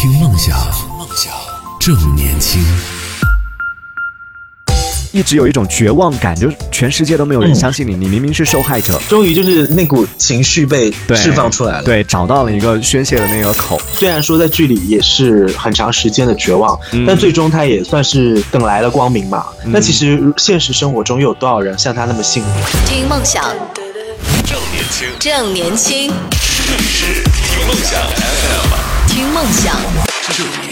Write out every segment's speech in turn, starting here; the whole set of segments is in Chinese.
听梦想，梦想正年轻。一直有一种绝望感，就是全世界都没有人相信你，你明明是受害者，终于就是那股情绪被释放出来了。，对，找到了一个宣泄的那个口。虽然说在剧里也是很长时间的绝望，嗯但最终他也算是等来了光明嘛。那其实现实生活中又有多少人像他那么幸运？听梦想，正年轻，正年轻，听梦想梦想。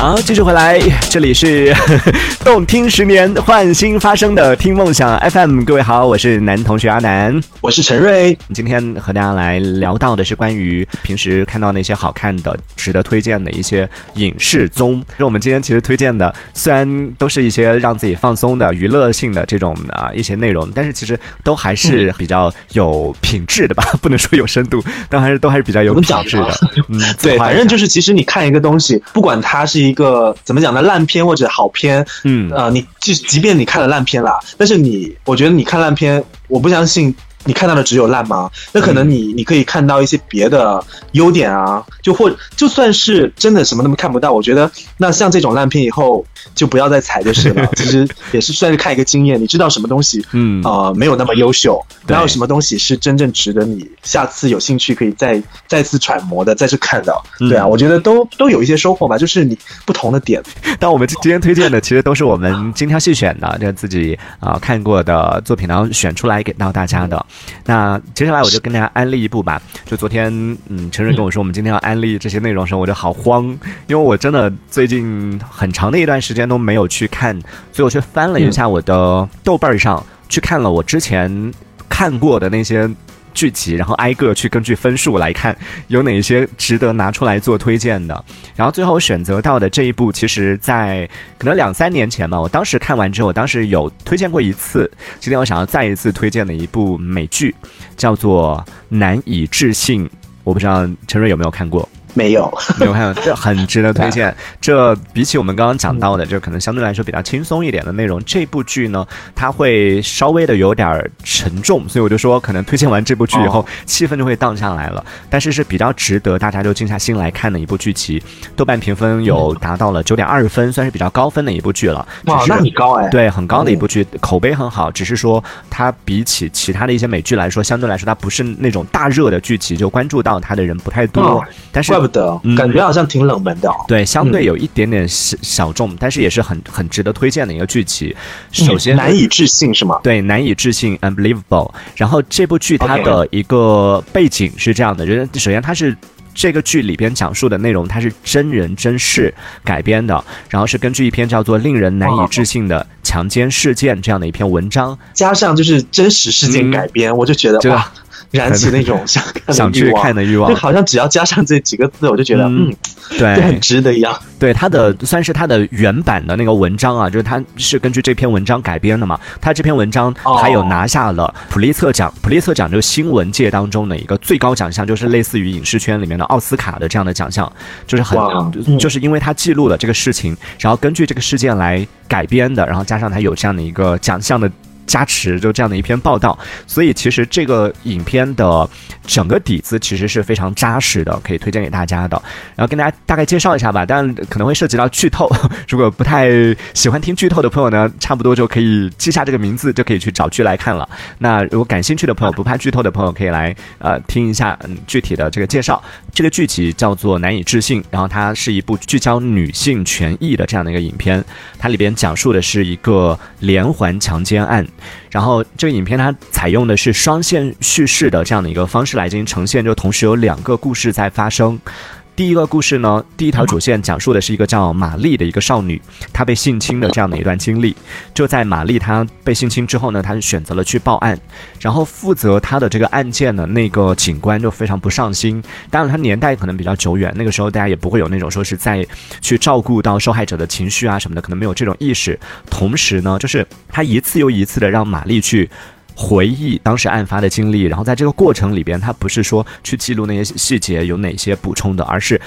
好，继续回来，这里是 动听十年换新发生的听梦想 FM。各位好，我是男同学阿南。我是陈瑞，今天和大家来聊到的是关于平时看到那些好看的、值得推荐的一些影视综。就我们今天其实推荐的，虽然都是一些让自己放松的、娱乐性的这种啊一些内容，但是其实都还是比较有品质的吧，不能说有深度，但还是都还是比较有品质的。嗯，对，反正就是是其实你看一个东西，不管它是一个怎么讲呢，烂片或者好片，嗯呃，你即即便你看了烂片啦，但是你，我觉得你看烂片，我不相信你看到的只有烂吗？那可能嗯你你可以看到一些别的优点啊，就或就算是真的什么都看不到，我觉得那像这种烂片以后就不要再踩就是了。其实也是算是看一个经验，你知道什么东西，嗯呃，没有那么优秀，对然后什么东西是真正值得你下次有兴趣可以再再次揣摩的，再次看的。嗯对啊，我觉得都都有一些收获吧，就是你不同的点。但我们今天推荐的其实都是我们 精挑细选的，这自己啊、看过的作品，然后选出来给到大家的。那接下来我就跟大家安利一部吧。就昨天，嗯，陈瑞跟我说我们今天要安利这些内容的时候，我就好慌，因为我真的最近很长的一段时间都没有去看，所以我去翻了一下我的豆瓣上，去看了我之前看过的那些。剧集，然后挨个去根据分数来看有哪些值得拿出来做推荐的。然后最后选择到的这一部，其实在可能两三年前吧，我当时看完之后，我当时有推荐过一次。今天我想要再一次推荐的一部美剧，叫做《难以置信》，我不知道陈瑞有没有看过。没有，没有看，这 很值得推荐。这比起我们刚刚讲到的，就可能相对来说比较轻松一点的内容，这部剧呢，它会稍微的有点儿沉重，所以我就说，可能推荐完这部剧以后，哦气氛就会荡下来了。但是是比较值得大家就静下心来看的一部剧集，豆瓣评分有达到了九点二分，算是比较高分的一部剧了。那你高哎、对，很高的一部剧，口碑很好。只是说它比起其他的一些美剧来说，相对来说它不是那种大热的剧集，就关注到它的人不太多。哦但是怪不得，嗯感觉好像挺冷门的、哦。对，相对有一点点小小众，但是也是很很值得推荐的一个剧集。首先，嗯难以置信是吗？对难以置信 （unbelievable）。然后这部剧它的一个背景是这样的，就是首先它是。这个剧里边讲述的内容，它是真人真事改编的，然后是根据一篇叫做《令人难以置信的强奸事件》这样的一篇文章，加上就是真实事件改编，我就觉得哇，燃起那种 想看想去看的欲望就好像只要加上这几个字，我就觉得嗯嗯，对，就很值得一样。对它的算是它的原版的那个文章啊，就是它是根据这篇文章改编的嘛。它这篇文章哦还有拿下了普利策奖，普利策奖就是新闻界当中的一个最高奖项，就是类似于影视圈里面的奥斯卡的这样的奖项，就是很就是因为它记录了这个事情，然后根据这个事件来改编的，然后加上它有这样的一个奖项的。加持就这样的一篇报道，所以其实这个影片的整个底子其实是非常扎实的，可以推荐给大家的。然后跟大家大概介绍一下吧，但可能会涉及到剧透。如果不太喜欢听剧透的朋友呢，差不多就可以记下这个名字，就可以去找剧来看了。那如果感兴趣的朋友，不怕剧透的朋友，可以来呃听一下嗯具体的这个介绍。这个剧集叫做《难以置信》，然后它是一部聚焦女性权益的这样的一个影片，它里边讲述的是一个连环强奸案。然后这个影片它采用的是双线叙事的这样的一个方式来进行呈现，就同时有两个故事在发生。第一个故事呢，第一条主线讲述的是一个叫玛丽的一个少女，她被性侵的这样的一段经历。就在玛丽她被性侵之后呢，她就选择了去报案，然后负责她的这个案件的那个警官就非常不上心。当然，他年代可能比较久远，那个时候大家也不会有那种说是在去照顾到受害者的情绪啊什么的，可能没有这种意识。同时呢，就是他一次又一次的让玛丽去。回忆当时案发的经历，然后在这个过程里边，他不是说去记录那些细节有哪些补充的，而是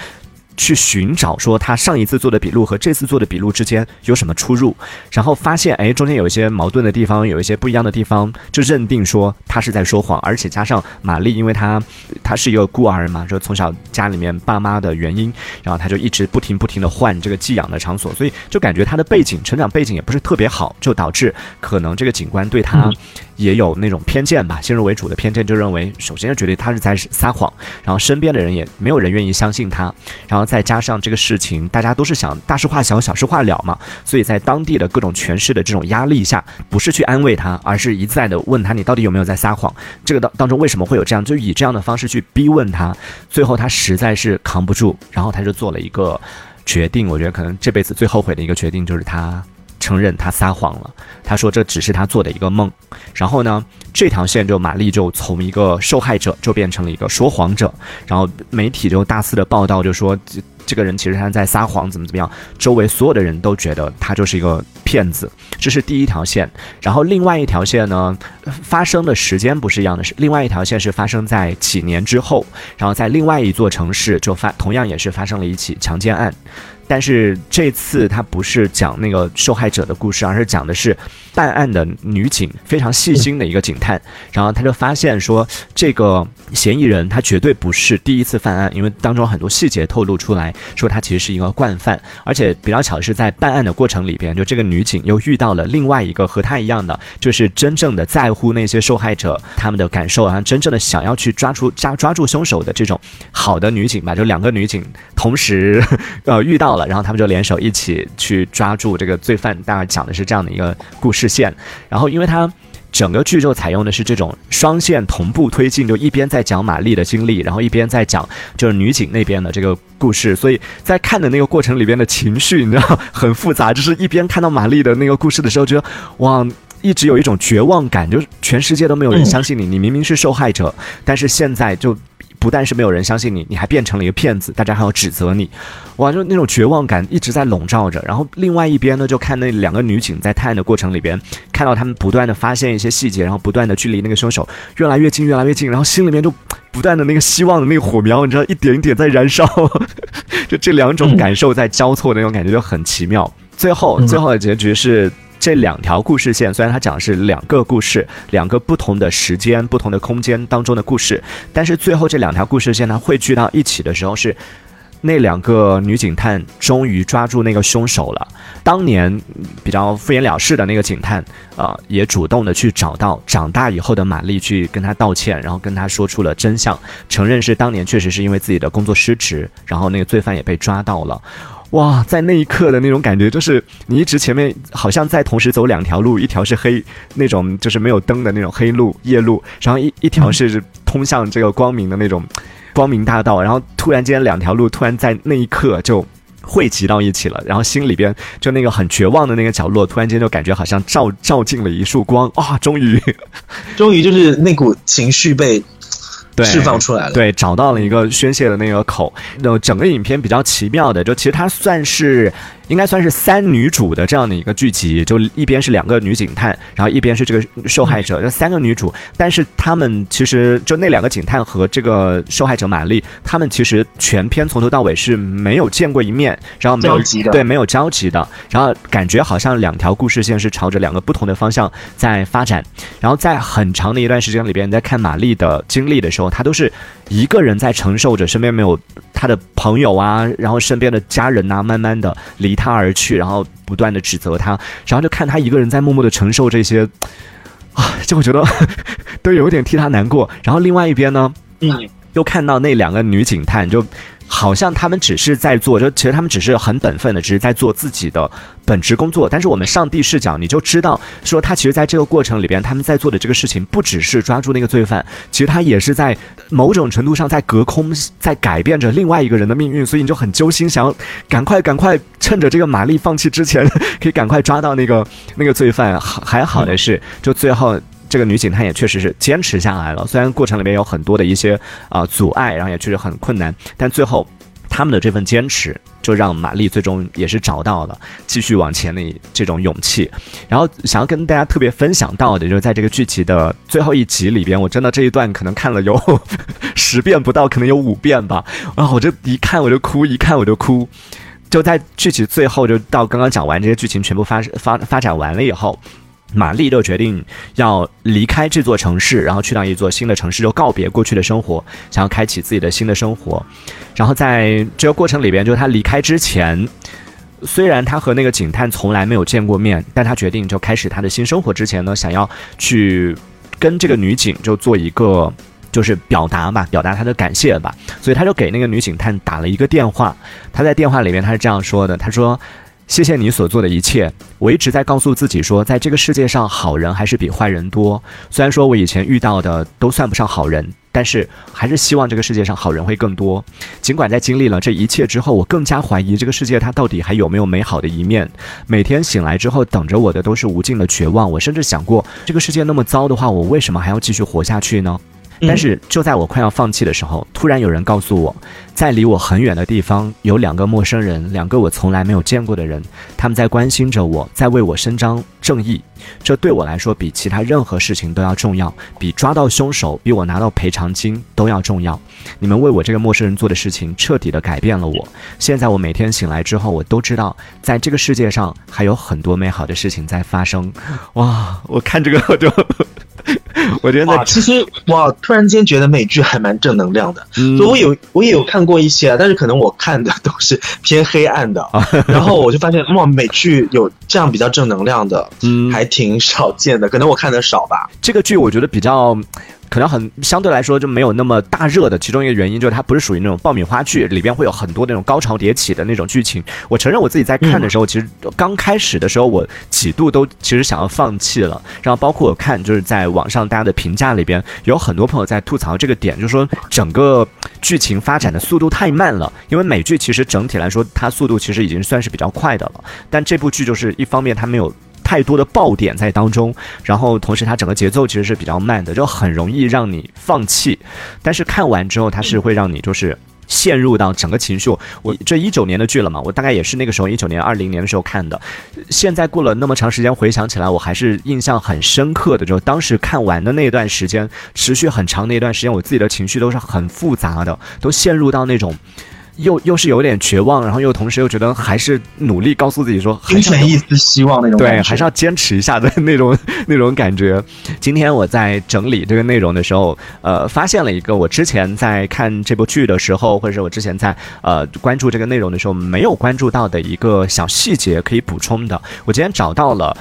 去寻找说他上一次做的笔录和这次做的笔录之间有什么出入，然后发现哎中间有一些矛盾的地方，有一些不一样的地方，就认定说他是在说谎，而且加上玛丽，因为她她是一个孤儿嘛，就从小家里面爸妈的原因，然后她就一直不停不停的换这个寄养的场所，所以就感觉她的背景成长背景也不是特别好，就导致可能这个警官对她也有那种偏见吧，先入为主的偏见，就认为首先就觉得他是在撒谎，然后身边的人也没有人愿意相信他，然后再加上这个事情，大家都是想大事化小，小事化了嘛，所以在当地的各种权势的这种压力下，不是去安慰他，而是一再的问他你到底有没有在撒谎，这个当当中为什么会有这样，就以这样的方式去逼问他，最后他实在是扛不住，然后他就做了一个决定，我觉得可能这辈子最后悔的一个决定就是他。承认他撒谎了，他说这只是他做的一个梦。然后呢，这条线就玛丽就从一个受害者就变成了一个说谎者，然后媒体就大肆的报道，就说这这个人其实他在撒谎，怎么怎么样。周围所有的人都觉得他就是一个骗子，这是第一条线。然后另外一条线呢，发生的时间不是一样的，是另外一条线是发生在几年之后，然后在另外一座城市就发同样也是发生了一起强奸案。但是这次他不是讲那个受害者的故事，而是讲的是办案的女警非常细心的一个警探，然后他就发现说这个嫌疑人他绝对不是第一次犯案，因为当中很多细节透露出来说他其实是一个惯犯，而且比较巧的是在办案的过程里边，就这个女警又遇到了另外一个和他一样的，就是真正的在乎那些受害者他们的感受，然后真正的想要去抓出抓抓住凶手的这种好的女警吧，就两个女警同时呃遇到。了，然后他们就联手一起去抓住这个罪犯，大概讲的是这样的一个故事线。然后，因为它整个剧就采用的是这种双线同步推进，就一边在讲玛丽的经历，然后一边在讲就是女警那边的这个故事。所以在看的那个过程里边的情绪，你知道很复杂。就是一边看到玛丽的那个故事的时候，觉得哇，一直有一种绝望感，就是全世界都没有人相信你，你明明是受害者，但是现在就。不但是没有人相信你，你还变成了一个骗子，大家还要指责你，哇，就那种绝望感一直在笼罩着。然后另外一边呢，就看那两个女警在探案的过程里边，看到他们不断的发现一些细节，然后不断的距离那个凶手越来越近，越来越近，然后心里面就不断的那个希望的那个火苗，你知道，一点一点在燃烧，就这两种感受在交错，那种感觉就很奇妙。最后，最后的结局是。这两条故事线虽然它讲的是两个故事，两个不同的时间、不同的空间当中的故事，但是最后这两条故事线呢汇聚到一起的时候，是那两个女警探终于抓住那个凶手了。当年比较敷衍了事的那个警探啊，也主动的去找到长大以后的玛丽，去跟她道歉，然后跟她说出了真相，承认是当年确实是因为自己的工作失职，然后那个罪犯也被抓到了。哇，在那一刻的那种感觉，就是你一直前面好像在同时走两条路，一条是黑那种就是没有灯的那种黑路夜路，然后一一条是通向这个光明的那种光明大道，然后突然间两条路突然在那一刻就汇集到一起了，然后心里边就那个很绝望的那个角落，突然间就感觉好像照照进了一束光啊！终于，终于就是那股情绪被。释放出来了，对，找到了一个宣泄的那个口。那整个影片比较奇妙的，就其实它算是。应该算是三女主的这样的一个剧集，就一边是两个女警探，然后一边是这个受害者，这三个女主。但是她们其实就那两个警探和这个受害者玛丽，她们其实全篇从头到尾是没有见过一面，然后没有对没有交集的，然后感觉好像两条故事线是朝着两个不同的方向在发展。然后在很长的一段时间里边，你在看玛丽的经历的时候，她都是一个人在承受着，身边没有她的朋友啊，然后身边的家人呐，慢慢的离。离他而去，然后不断的指责他，然后就看他一个人在默默的承受这些，啊，就会觉得 都有点替他难过。然后另外一边呢，嗯，又看到那两个女警探就。好像他们只是在做，就其实他们只是很本分的，只是在做自己的本职工作。但是我们上帝视角，你就知道，说他其实在这个过程里边，他们在做的这个事情，不只是抓住那个罪犯，其实他也是在某种程度上在隔空，在改变着另外一个人的命运。所以你就很揪心，想要赶快赶快趁着这个玛丽放弃之前，可以赶快抓到那个那个罪犯。还好的是，就最后。这个女警她也确实是坚持下来了，虽然过程里面有很多的一些啊阻碍，然后也确实很困难，但最后他们的这份坚持，就让玛丽最终也是找到了继续往前的这种勇气。然后想要跟大家特别分享到的，就是在这个剧集的最后一集里边，我真的这一段可能看了有十遍不到，可能有五遍吧。然后我就一看我就哭，一看我就哭。就在剧集最后，就到刚刚讲完这些剧情全部发发发展完了以后。玛丽就决定要离开这座城市，然后去到一座新的城市，就告别过去的生活，想要开启自己的新的生活。然后在这个过程里边，就是他离开之前，虽然他和那个警探从来没有见过面，但他决定就开始他的新生活之前呢，想要去跟这个女警就做一个就是表达吧，表达他的感谢吧。所以他就给那个女警探打了一个电话。他在电话里面他是这样说的：“他说。”谢谢你所做的一切。我一直在告诉自己说，在这个世界上，好人还是比坏人多。虽然说我以前遇到的都算不上好人，但是还是希望这个世界上好人会更多。尽管在经历了这一切之后，我更加怀疑这个世界它到底还有没有美好的一面。每天醒来之后，等着我的都是无尽的绝望。我甚至想过，这个世界那么糟的话，我为什么还要继续活下去呢？但是就在我快要放弃的时候，突然有人告诉我，在离我很远的地方有两个陌生人，两个我从来没有见过的人，他们在关心着我，在为我伸张正义。这对我来说比其他任何事情都要重要，比抓到凶手，比我拿到赔偿金都要重要。你们为我这个陌生人做的事情，彻底的改变了我。现在我每天醒来之后，我都知道，在这个世界上还有很多美好的事情在发生。哇，我看这个我就。我觉得其实哇，突然间觉得美剧还蛮正能量的。嗯所以我有我也有看过一些啊，但是可能我看的都是偏黑暗的。然后我就发现哇，美剧有这样比较正能量的，嗯还挺少见的。可能我看的少吧。这个剧我觉得比较。可能很相对来说就没有那么大热的，其中一个原因就是它不是属于那种爆米花剧，里边会有很多那种高潮迭起的那种剧情。我承认我自己在看的时候，其实刚开始的时候我几度都其实想要放弃了。然后包括我看就是在网上大家的评价里边，有很多朋友在吐槽这个点，就是说整个剧情发展的速度太慢了。因为美剧其实整体来说它速度其实已经算是比较快的了，但这部剧就是一方面它没有。太多的爆点在当中，然后同时它整个节奏其实是比较慢的，就很容易让你放弃。但是看完之后，它是会让你就是陷入到整个情绪。我这一九年的剧了嘛，我大概也是那个时候一九年、二零年的时候看的。现在过了那么长时间，回想起来，我还是印象很深刻的。就当时看完的那段时间，持续很长的一段时间，我自己的情绪都是很复杂的，都陷入到那种。又又是有点绝望，然后又同时又觉得还是努力告诉自己说，还精是一丝希望那种对，还是要坚持一下的那种 那种感觉。今天我在整理这个内容的时候，呃，发现了一个我之前在看这部剧的时候，或者是我之前在呃关注这个内容的时候没有关注到的一个小细节可以补充的。我今天找到了。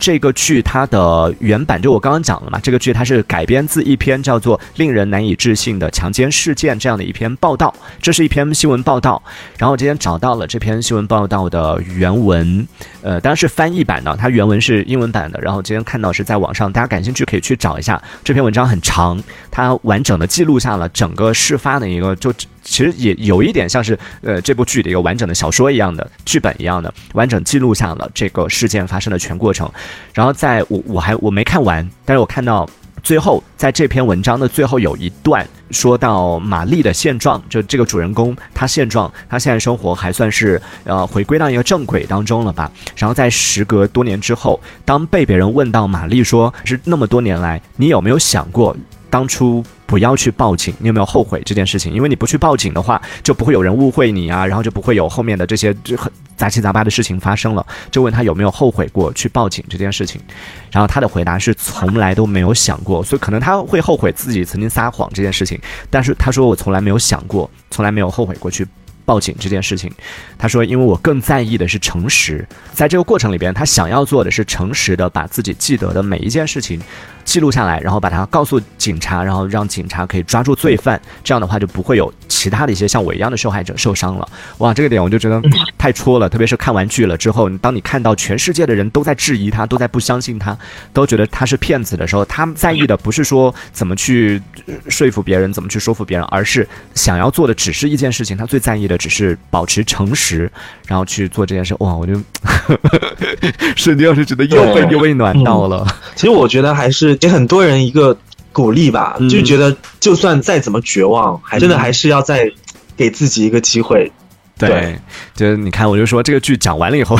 这个剧它的原版就我刚刚讲了嘛，这个剧它是改编自一篇叫做《令人难以置信的强奸事件》这样的一篇报道，这是一篇新闻报道。然后今天找到了这篇新闻报道的原文，呃，当然是翻译版的，它原文是英文版的。然后今天看到是在网上，大家感兴趣可以去找一下。这篇文章很长，它完整的记录下了整个事发的一个，就其实也有一点像是呃这部剧的一个完整的小说一样的剧本一样的，完整记录下了这个事件发生的全过程。然后在我我还我没看完，但是我看到最后，在这篇文章的最后有一段说到玛丽的现状，就这个主人公他现状，他现在生活还算是呃回归到一个正轨当中了吧。然后在时隔多年之后，当被别人问到玛丽说是那么多年来，你有没有想过当初？不要去报警，你有没有后悔这件事情？因为你不去报警的话，就不会有人误会你啊，然后就不会有后面的这些就很杂七杂八的事情发生了。就问他有没有后悔过去报警这件事情，然后他的回答是从来都没有想过，所以可能他会后悔自己曾经撒谎这件事情，但是他说我从来没有想过，从来没有后悔过去。报警这件事情，他说：“因为我更在意的是诚实，在这个过程里边，他想要做的是诚实的把自己记得的每一件事情记录下来，然后把它告诉警察，然后让警察可以抓住罪犯。这样的话，就不会有其他的一些像我一样的受害者受伤了。哇，这个点我就觉得太 戳了，特别是看完剧了之后，当你看到全世界的人都在质疑他，都在不相信他，都觉得他是骗子的时候，他在意的不是说怎么去说服别人，怎么去说服别人，而是想要做的只是一件事情，他最在意的只是保持诚实，然后去做这件事。哇，我就 瞬间是觉得又被又被暖到了。其实我觉得还是给很多人一个鼓励吧，嗯就觉得就算再怎么绝望，还真的还是要再给自己一个机会。对对，就是你看，我就说这个剧讲完了以后，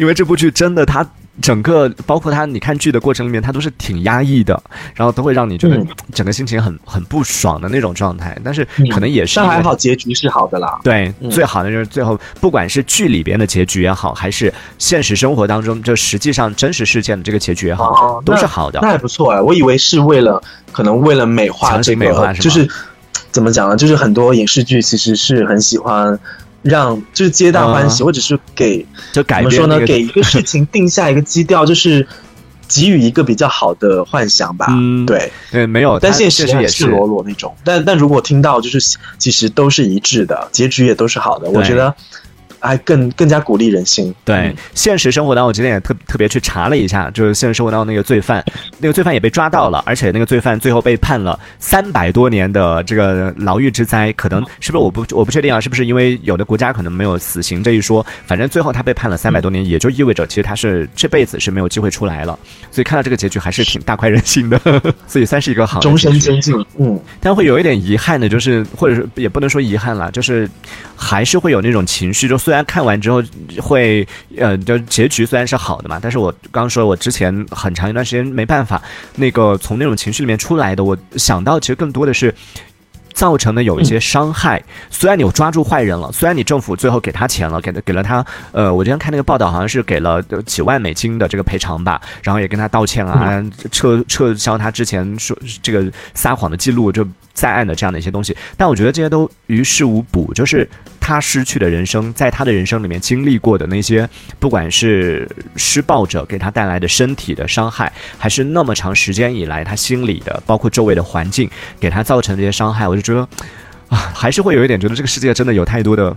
因为这部剧真的它。整个包括他，你看剧的过程里面，他都是挺压抑的，然后都会让你觉得嗯整个心情很很不爽的那种状态。但是可能也是因为但还好，结局是好的啦。对，嗯最好的就是最后，不管是剧里边的结局也好，还是现实生活当中就实际上真实事件的这个结局也好，哦都是好的那。还不错哎，我以为是为了可能为了美化这个，美化是就是怎么讲呢？就是很多影视剧其实是很喜欢让就是皆大欢喜，嗯或者是给就改怎么说呢？给一个 事情定下一个基调，就是给予一个比较好的幻想吧。嗯对，对没有，但现实也是裸裸那种。但但如果听到就是其实都是一致的，结局也都是好的，我觉得还更更加鼓励人心。对嗯，现实生活当中，我今天也特特别去查了一下，就是现实生活当中那个罪犯，那个罪犯也被抓到了，而且那个罪犯最后被判了三百多年的这个牢狱之灾，可能是不是我不我不确定啊，是不是因为有的国家可能没有死刑这一说，反正最后他被判了三百多年，也就意味着其实他是这辈子是没有机会出来了，所以看到这个结局还是挺 大快人心的，所以算是一个好终身监禁，嗯，但会有一点遗憾的，就是或者是也不能说遗憾啦，就是还是会有那种情绪。就虽然看完之后会，呃，就结局虽然是好的嘛，但是我刚刚说我之前很长一段时间没办法那个从那种情绪里面出来的，我想到其实更多的是。造成的有一些伤害，虽然你抓住坏人了，虽然你政府最后给他钱了，给给了他，呃，我之前看那个报道，好像是给了呃几万美金的这个赔偿吧，然后也跟他道歉啊，撤撤销他之前说这个撒谎的记录，就在案的这样的一些东西，但我觉得这些都于事无补，就是他失去的人生，在他的人生里面经历过的那些，不管是施暴者给他带来的身体的伤害，还是那么长时间以来他心里的，包括周围的环境给他造成的这些伤害，我就觉得。啊，还是会有一点觉得这个世界真的有太多的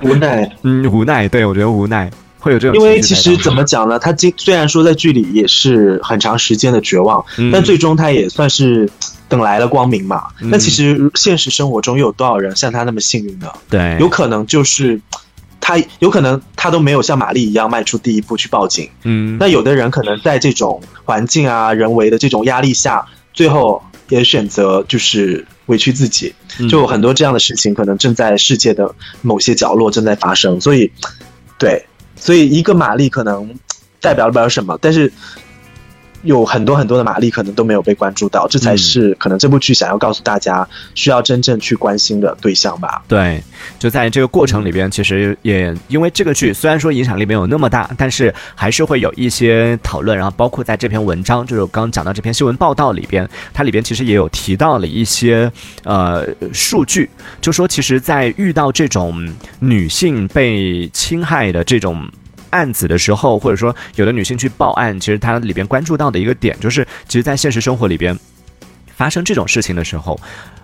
无奈。嗯无奈，对我觉得无奈会有这种因。为其实怎么讲呢？他经虽然说在剧里也是很长时间的绝望，嗯但最终他也算是等来了光明嘛。嗯其实现实生活中又有多少人像他那么幸运呢？对有可能就是他有可能他都没有像玛丽一样迈出第一步去报警。嗯那有的人可能在这种环境啊、人为的这种压力下，最后也选择就是委屈自己。嗯就有很多这样的事情，可能正在世界的某些角落正在发生。所以，对，所以一个玛丽可能代表不了什么，但是。有很多很多的玛丽可能都没有被关注到，这才嗯是可能这部剧想要告诉大家需要真正去关心的对象吧。对，就在这个过程里边，其实也因为这个剧虽然说影响力没有那么大，但是还是会有一些讨论，然后包括在这篇文章，就是我刚刚讲到这篇新闻报道里边，它里边其实也有提到了一些呃数据，就说其实，在遇到这种女性被侵害的这种。案子的时候，或者说有的女性去报案，其实她里边关注到的一个点就是，其实，在现实生活里边发生这种事情的时候，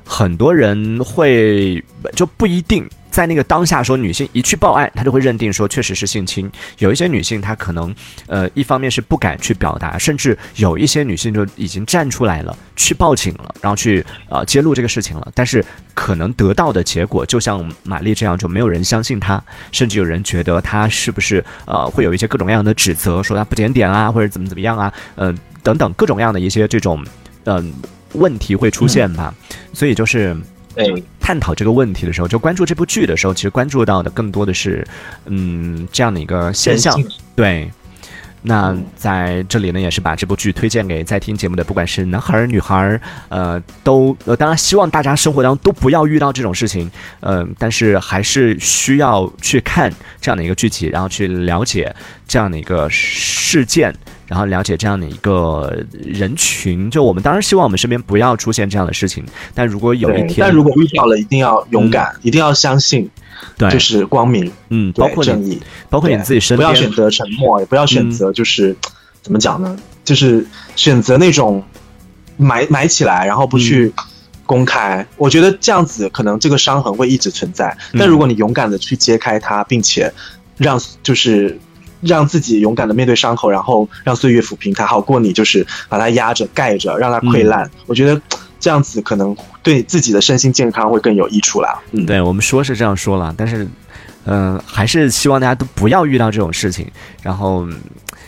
很多人会就不一定在那个当下说女性一去报案，她就会认定说确实是性侵。有一些女性她可能呃一方面是不敢去表达，甚至有一些女性就已经站出来了，去报警了，然后去呃揭露这个事情了，但是可能得到的结果就像玛丽这样，就没有人相信她，甚至有人觉得她是不是呃会有一些各种各样的指责，说她不检点啊，或者怎么怎么样啊，嗯、等等各种各样的一些这种嗯、问题会出现吧，所以就是。哎，探讨这个问题的时候，就关注这部剧的时候，其实关注到的更多的是，嗯，这样的一个现象。对，那在这里呢，也是把这部剧推荐给在听节目的，不管是男孩儿、女孩儿，呃，都呃，当然希望大家生活当中都不要遇到这种事情，呃，但是还是需要去看这样的一个剧集，然后去了解这样的一个事件。然后了解这样的一个人群，就我们当然希望我们身边不要出现这样的事情，但如果有一，天，但如果遇到了，一定要勇敢，一定要相信，对，就是光明，嗯，包括你，正义。包括你自己身边，不要选择沉默，也不要选择就是、怎么讲呢？就是选择那种埋埋起来，然后不去公开。我觉得这样子可能这个伤痕会一直存在。嗯但如果你勇敢的去揭开它，并且让就是。让自己勇敢的面对伤口，然后让岁月抚平它，好过你就是把它压着、盖着，让它溃烂。我觉得这样子可能对自己的身心健康会更有益处啦。嗯，对我们说是这样说了，但是，嗯、还是希望大家都不要遇到这种事情。然后，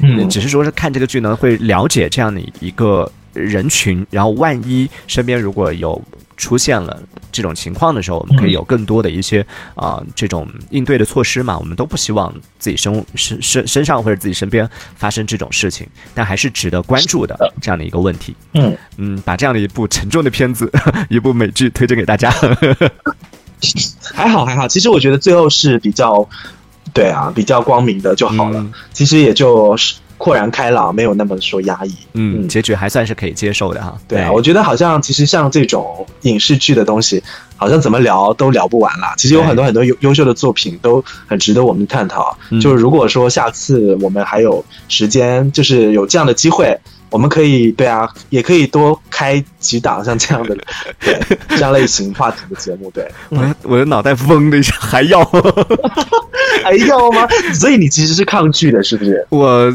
嗯只是说是看这个剧呢，会了解这样的一个人群。然后，万一身边如果有出现了这种情况的时候，我们可以有更多的一些啊、这种应对的措施嘛。我们都不希望自己身身身身上或者自己身边发生这种事情，但还是值得关注的这样的一个问题。嗯，嗯，把这样的一部沉重的片子，一部美剧推荐给大家。还好还好，其实我觉得最后是比较，对啊，比较光明的就好了。嗯其实也就是豁然开朗，没有那么说压抑。嗯，结局还算是可以接受的哈。对啊，我觉得好像其实像这种影视剧的东西，好像怎么聊都聊不完啦。其实有很多很多优优秀的作品都很值得我们探讨。嗯就是如果说下次我们还有时间，就是有这样的机会，我们可以对啊，也可以多开几档像这样的对 这样类型话题的节目。对，我的我的脑袋嗡的一下，还要 还要吗？所以你其实是抗拒的，是不是？我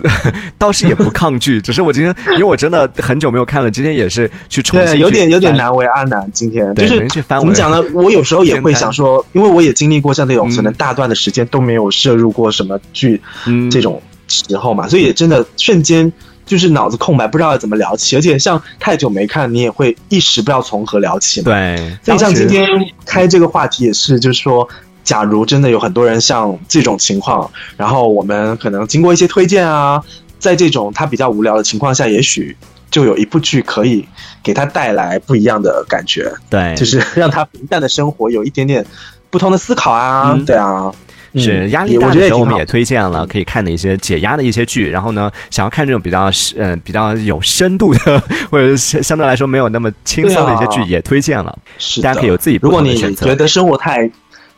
倒是也不抗拒，只是我今天因为我真的很久没有看了，今天也是去重新对，去有点有点难为阿南。今天就是怎么讲呢？我有时候也会想说，因为我也经历过像那种嗯可能大段的时间都没有摄入过什么剧嗯这种时候嘛，所以也真的瞬间就是脑子空白，不知道要怎么聊起。而且像太久没看，你也会一时不知道从何聊起嘛。对，所以像今天开这个话题也是，就是说，假如真的有很多人像这种情况，然后我们可能经过一些推荐啊，在这种他比较无聊的情况下，也许就有一部剧可以给他带来不一样的感觉，对，就是让他平淡的生活有一点点不同的思考啊，嗯对啊。嗯是压力大的时候，我们也推荐了可以看的一些解压的一些剧。然后呢，想要看这种比较嗯、呃、比较有深度的，或者是相对来说没有那么轻松的一些剧，也推荐了。大家可以有自己不如果你同的选择觉得生活太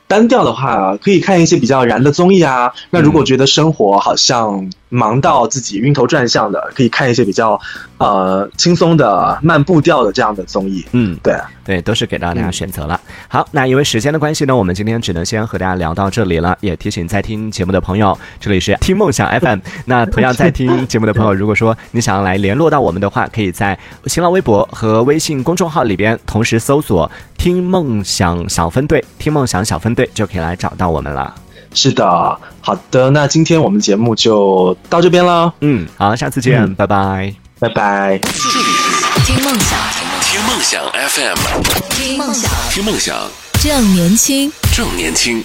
单调的话，可以看一些比较燃的综艺啊。那如果觉得生活好像忙到自己晕头转向的，可以看一些比较呃轻松的慢步调的这样的综艺。嗯，对，对，都是给到大家嗯选择了。好，那因为时间的关系呢，我们今天只能先和大家聊到这里了。也提醒在听节目的朋友，这里是听梦想 FM。那同样在听节目的朋友，如果说你想要来联络到我们的话，可以在新浪微博和微信公众号里边同时搜索“听梦想小分队”，听梦想小分队就可以来找到我们了。是的，好的，那今天我们节目就到这边了，嗯，好，下次见，嗯拜拜。拜拜。这里是听梦想，听梦想 FM，听梦想，听梦想正年轻。正年轻。